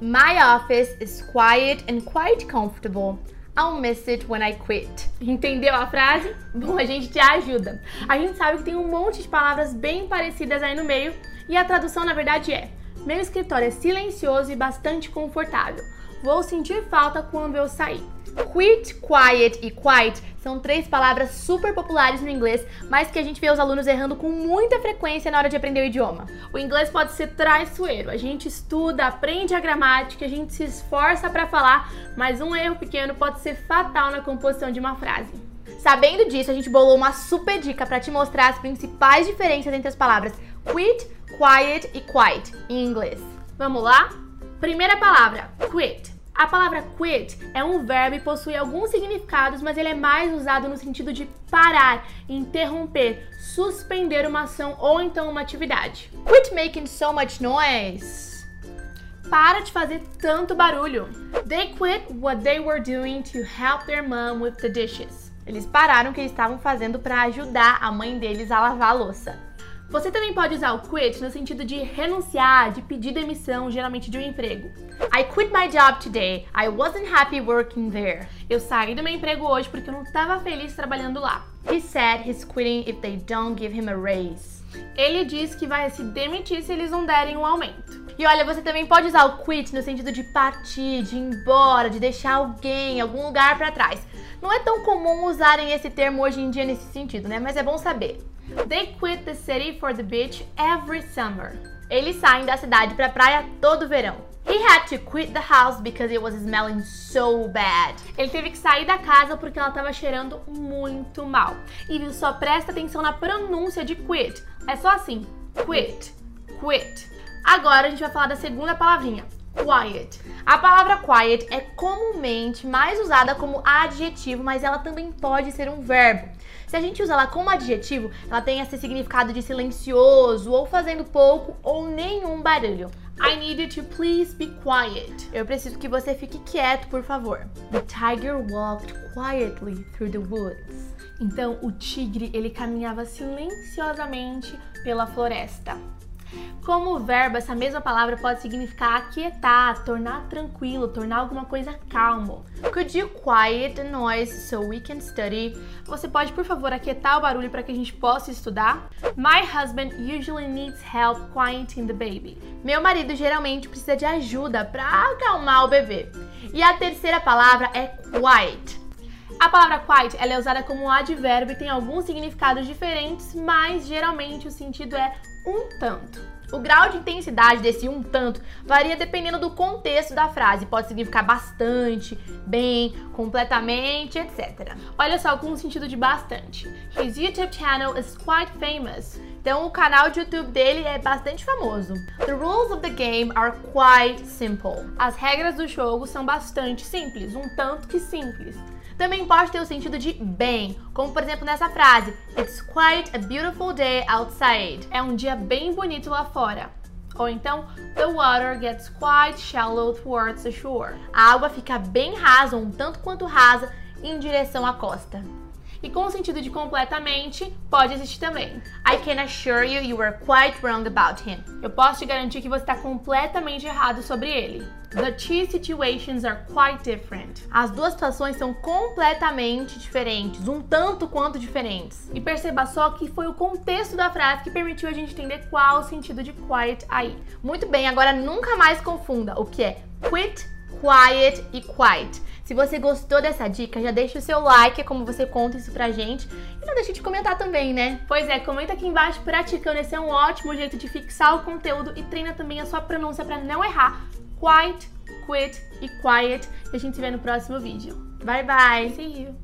My office is quiet and quite comfortable. I'll miss it when I quit. Entendeu a frase? Bom, a gente te ajuda. A gente sabe que tem um monte de palavras bem parecidas aí no meio e a tradução na verdade é: Meu escritório é silencioso e bastante confortável. Vou sentir falta quando eu sair. Quit, quiet e quiet são três palavras super populares no inglês, mas que a gente vê os alunos errando com muita frequência na hora de aprender o idioma. O inglês pode ser traiçoeiro. A gente estuda, aprende a gramática, a gente se esforça para falar, mas um erro pequeno pode ser fatal na composição de uma frase. Sabendo disso, a gente bolou uma super dica para te mostrar as principais diferenças entre as palavras quit, quiet e quiet em inglês. Vamos lá? Primeira palavra, quit. A palavra quit é um verbo e possui alguns significados, mas ele é mais usado no sentido de parar, interromper, suspender uma ação ou então uma atividade. Quit making so much noise. Para de fazer tanto barulho. They quit what they were doing to help their mom with the dishes. Eles pararam o que eles estavam fazendo para ajudar a mãe deles a lavar a louça. Você também pode usar o quit no sentido de renunciar, de pedir demissão, geralmente de um emprego. I quit my job today. I wasn't happy working there. Eu saí do meu emprego hoje porque eu não estava feliz trabalhando lá. He said he's quitting if they don't give him a raise. Ele diz que vai se demitir se eles não derem um aumento. E olha, você também pode usar o quit no sentido de partir, de ir embora, de deixar alguém, algum lugar para trás. Não é tão comum usarem esse termo hoje em dia nesse sentido, né? Mas é bom saber. They quit the city for the beach every summer. Eles saem da cidade para praia todo verão. He had to quit the house because it was smelling so bad. Ele teve que sair da casa porque ela estava cheirando muito mal. E viu, só presta atenção na pronúncia de quit. É só assim: quit, quit. Agora a gente vai falar da segunda palavrinha, quiet. A palavra quiet é comumente mais usada como adjetivo, mas ela também pode ser um verbo. Se a gente usa ela como adjetivo, ela tem esse significado de silencioso, ou fazendo pouco ou nenhum barulho. I need you to please be quiet. Eu preciso que você fique quieto, por favor. The tiger walked quietly through the woods. Então, o tigre, ele caminhava silenciosamente pela floresta. Como verbo, essa mesma palavra pode significar aquietar, tornar tranquilo, tornar alguma coisa calmo. Could you quiet the noise so we can study? Você pode, por favor, aquietar o barulho para que a gente possa estudar? My husband usually needs help quieting the baby. Meu marido geralmente precisa de ajuda para acalmar o bebê. E a terceira palavra é quiet. A palavra quiet ela é usada como um advérbio e tem alguns significados diferentes, mas geralmente o sentido é um tanto. O grau de intensidade desse um tanto varia dependendo do contexto da frase. Pode significar bastante, bem, completamente, etc. Olha só com o sentido de bastante. His YouTube channel is quite famous. Então o canal de YouTube dele é bastante famoso. The rules of the game are quite simple. As regras do jogo são bastante simples, um tanto que simples. Também pode ter o sentido de bem, como por exemplo nessa frase: It's quite a beautiful day outside. É um dia bem bonito lá fora. Ou então, the water gets quite shallow towards the shore. A água fica bem rasa, um tanto quanto rasa, em direção à costa. E com o sentido de completamente, pode existir também. I can assure you you were quite wrong about him. Eu posso te garantir que você está completamente errado sobre ele. The two situations are quite different. As duas situações são completamente diferentes, um tanto quanto diferentes. E perceba só que foi o contexto da frase que permitiu a gente entender qual o sentido de quiet aí. Muito bem, agora nunca mais confunda o que é quit, quiet e quiet. Se você gostou dessa dica, já deixa o seu like, é como você conta isso pra gente. E não deixa de comentar também, né? Pois é, comenta aqui embaixo praticando. Esse é um ótimo jeito de fixar o conteúdo e treina também a sua pronúncia para não errar. Quiet, quit e quiet. E a gente se vê no próximo vídeo. Bye bye! See you!